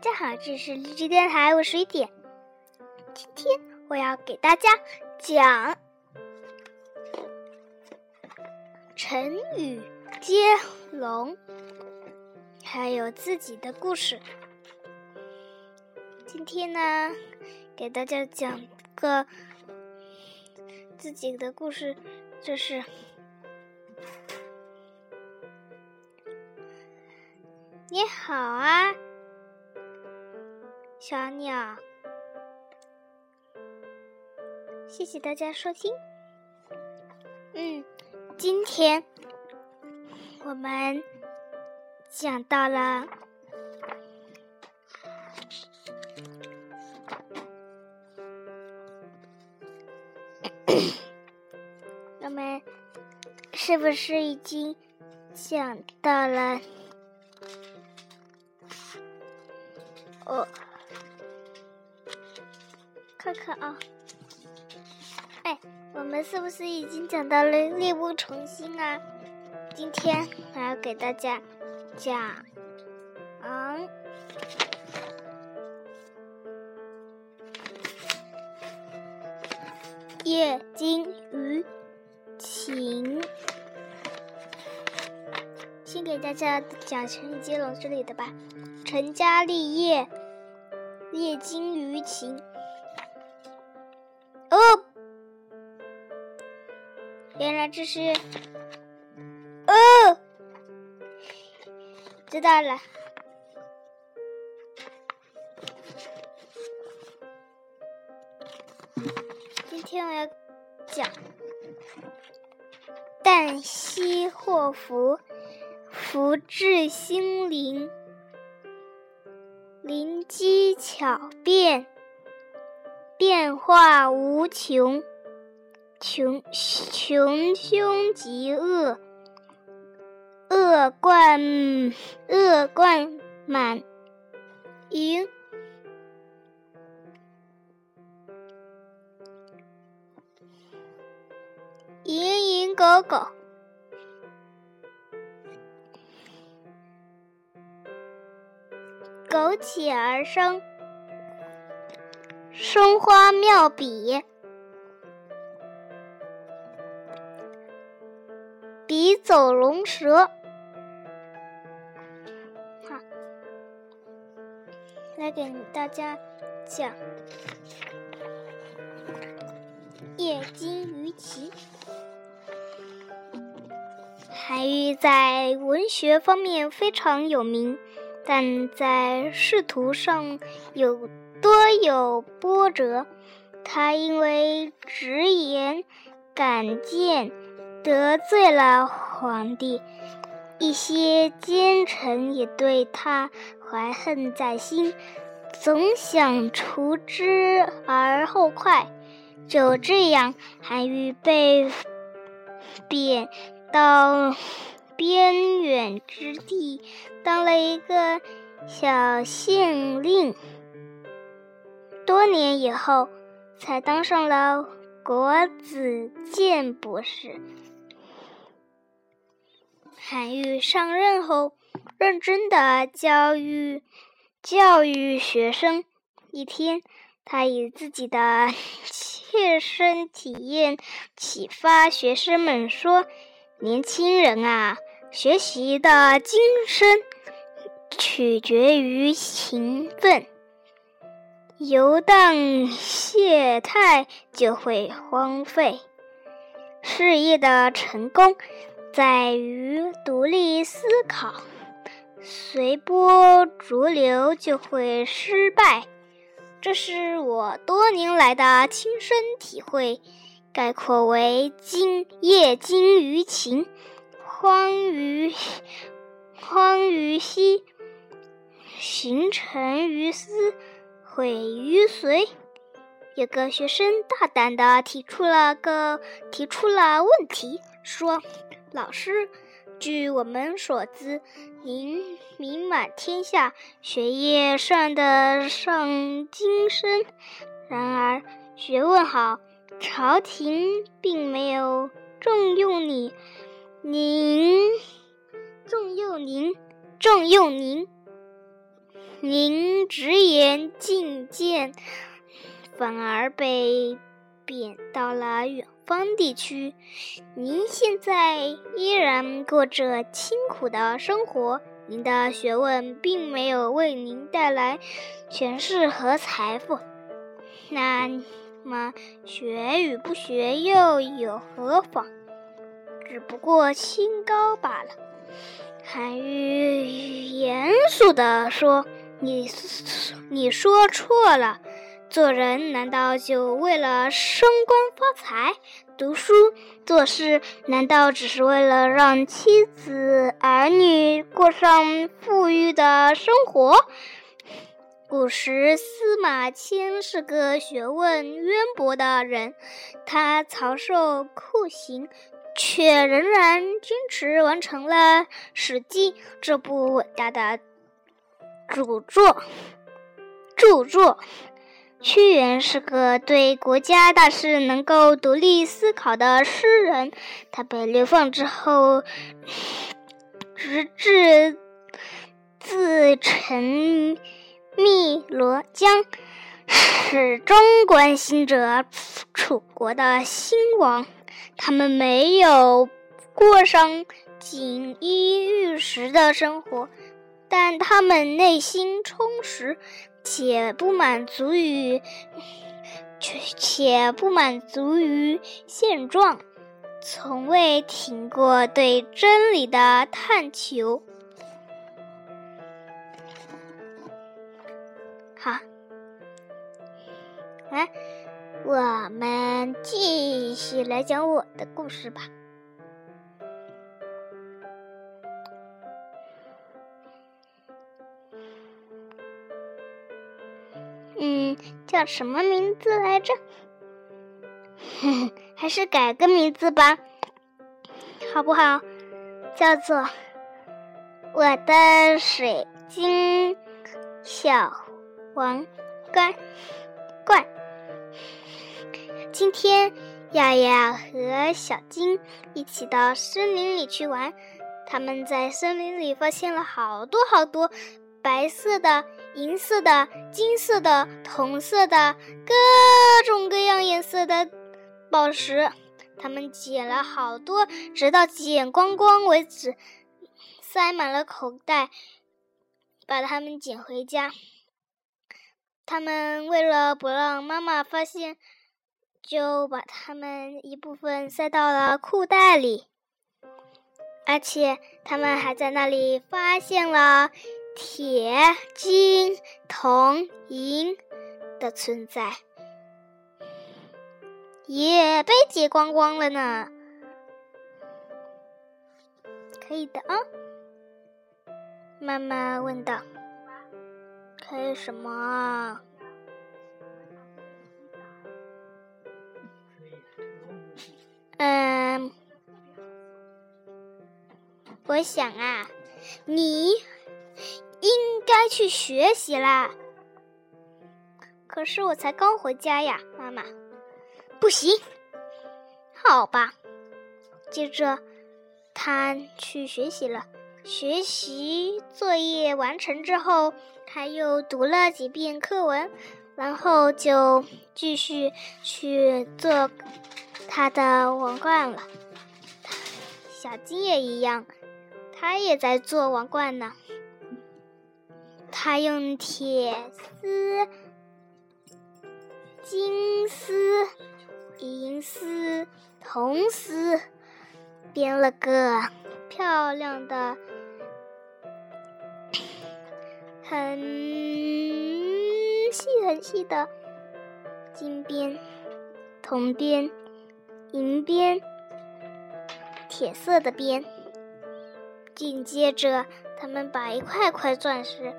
大家好，这是励志电台，我是雨点。今天我要给大家讲成语接龙，还有自己的故事。今天呢，给大家讲个自己的故事，就是你好啊。小鸟，谢谢大家收听。嗯，今天我们讲到了我们是不是已经讲到了？哦。看看啊，哎，我们是不是已经讲到了力不从心啊？今天我要给大家讲，嗯，夜惊鱼情。先给大家讲成语接龙这里的吧，成家立业，夜惊鱼情。原来这是，哦，知道了。今天我要讲“旦夕祸福，福至心灵，灵机巧变。”变化无穷，穷穷凶极恶，恶贯恶贯满盈，蝇营狗苟，苟且而生。生花妙笔，走龙蛇。好，来给大家讲夜惊鱼旗。韩愈在文学方面非常有名，但在仕途上有。多有波折，他因为直言敢谏得罪了皇帝，一些奸臣也对他怀恨在心，总想除之而后快。就这样，韩愈被贬到边远之地，当了一个小县令。多年以后，才当上了国子监博士。韩愈上任后，认真的教育教育学生。一天，他以自己的 切身体验启发学生们说：“年轻人啊，学习的精深取决于勤奋。”游荡懈怠就会荒废。事业的成功在于独立思考，随波逐流就会失败。这是我多年来的亲身体会，概括为：今夜精于勤，荒于荒于嬉，形成于思。毁于随。有个学生大胆的提出了个提出了问题，说：“老师，据我们所知，您名满天下，学业上得上精深，然而学问好，朝廷并没有重用你，您重用您，重用您。”您直言进谏，反而被贬到了远方地区。您现在依然过着清苦的生活，您的学问并没有为您带来权势和财富。那么，学与不学又有何妨？只不过清高罢了。韩愈严肃地说：“你你说错了。做人难道就为了升官发财？读书做事难道只是为了让妻子儿女过上富裕的生活？”古时司马迁是个学问渊博的人，他遭受酷刑。却仍然坚持完成了《史记》这部伟大的著作。著作，屈原是个对国家大事能够独立思考的诗人。他被流放之后，直至自沉汨罗江，始终关心着楚国的兴亡。他们没有过上锦衣玉食的生活，但他们内心充实，且不满足于且不满足于现状，从未停过对真理的探求。好，来。我们继续来讲我的故事吧。叫什么名字来着？还是改个名字吧，好不好？叫做我的水晶小王冠冠。今天，亚亚和小金一起到森林里去玩。他们在森林里发现了好多好多白色的、银色的、金色的、铜色的各种各样颜色的宝石。他们捡了好多，直到捡光光为止，塞满了口袋，把它们捡回家。他们为了不让妈妈发现。就把它们一部分塞到了裤袋里，而且他们还在那里发现了铁、金、铜、银的存在，也被劫光光了呢。可以的啊，妈妈问道：“可以什么啊？”嗯，我想啊，你应该去学习啦。可是我才刚回家呀，妈妈。不行，好吧。接着，他去学习了。学习作业完成之后，他又读了几遍课文，然后就继续去做。他的王冠了，小金也一样，他也在做王冠呢。他用铁丝、金丝、银丝、铜丝编了个漂亮的、很细很细的金边、铜边。银边，铁色的边。紧接着，他们把一块块钻石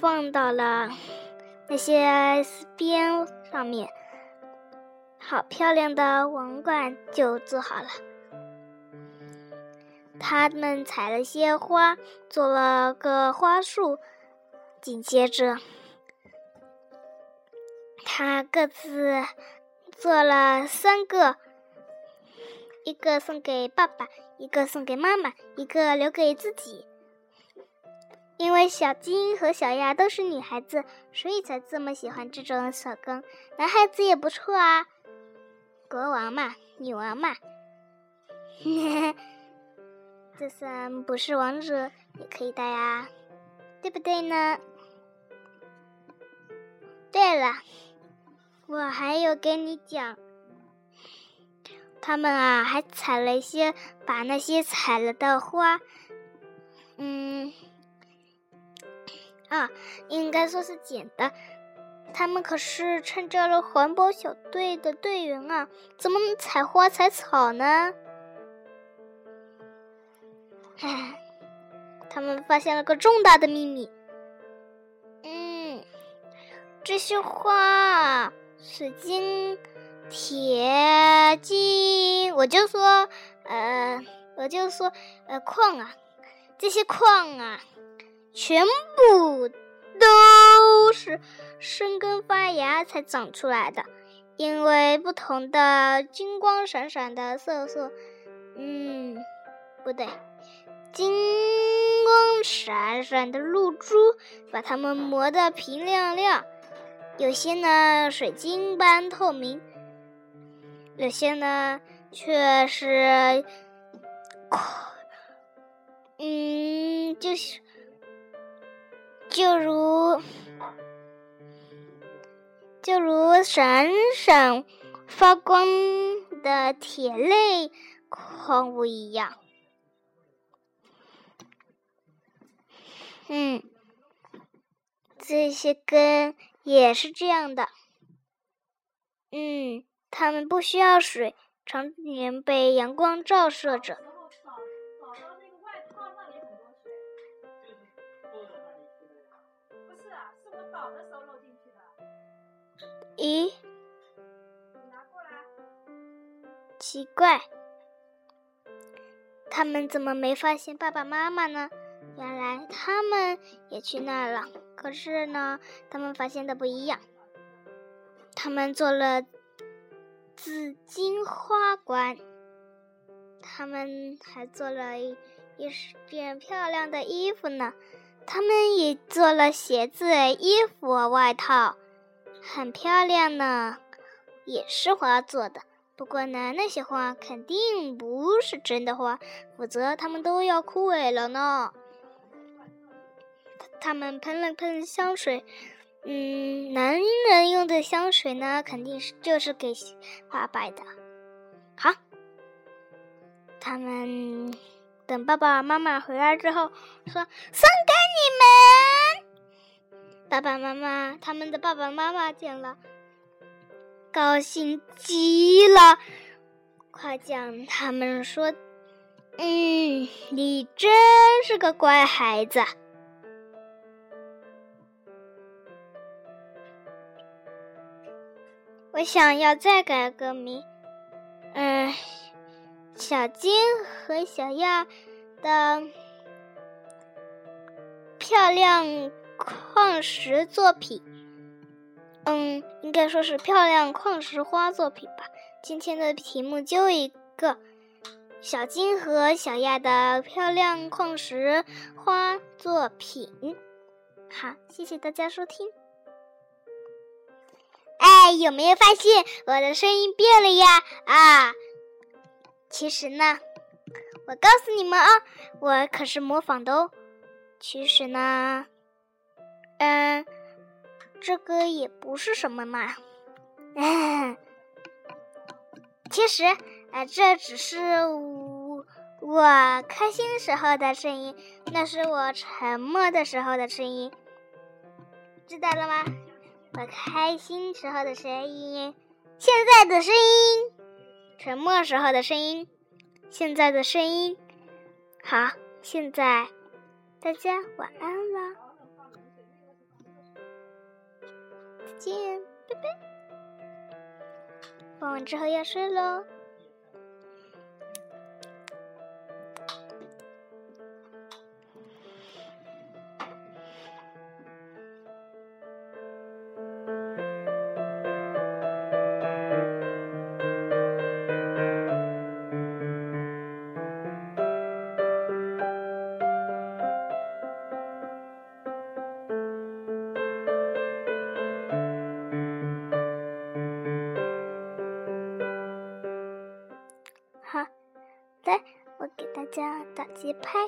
放到了那些边上面，好漂亮的王冠就做好了。他们采了些花，做了个花束。紧接着。他各自做了三个，一个送给爸爸，一个送给妈妈，一个留给自己。因为小金和小鸭都是女孩子，所以才这么喜欢这种手工。男孩子也不错啊，国王嘛，女王嘛。就算不是王者，也可以的呀，对不对呢？对了，我还有跟你讲，他们啊，还采了一些，把那些采了的花，嗯，啊，应该说是捡的。他们可是参加了环保小队的队员啊，怎么能采花采草呢？唉，他们发现了个重大的秘密。嗯，这些花，水晶、铁、金，我就说，呃，我就说，呃，矿啊，这些矿啊，全部都是生根发芽才长出来的，因为不同的金光闪闪的色素，嗯，不对。金光闪闪的露珠，把它们磨得平亮亮；有些呢水晶般透明，有些呢却是，嗯，就是就如就如闪闪发光的铁类矿物一样。嗯，这些根也是这样的。嗯，它们不需要水，常年被阳光照射着。咦？奇怪，他们怎么没发现爸爸妈妈呢？原来他们也去那儿了，可是呢，他们发现的不一样。他们做了紫金花冠，他们还做了一一件漂亮的衣服呢。他们也做了鞋子、衣服、外套，很漂亮呢，也是花做的。不过呢，那些花肯定不是真的花，否则它们都要枯萎了呢。他们喷了喷香水，嗯，男人用的香水呢，肯定是就是给爸爸的。好，他们等爸爸妈妈回来之后，说送给你们。爸爸妈妈，他们的爸爸妈妈见了，高兴极了，夸奖他们说：“嗯，你真是个乖孩子。”我想要再改个名，嗯，小金和小亚的漂亮矿石作品，嗯，应该说是漂亮矿石花作品吧。今天的题目就一个：小金和小亚的漂亮矿石花作品。好，谢谢大家收听。哎，有没有发现我的声音变了呀？啊，其实呢，我告诉你们啊，我可是模仿的哦。其实呢，嗯，这个也不是什么嘛。其实，啊，这只是我我开心时候的声音，那是我沉默的时候的声音，知道了吗？我开心时候的声音，现在的声音，沉默时候的声音，现在的声音。好，现在大家晚安了，再见，拜拜。放完之后要睡喽。打节拍。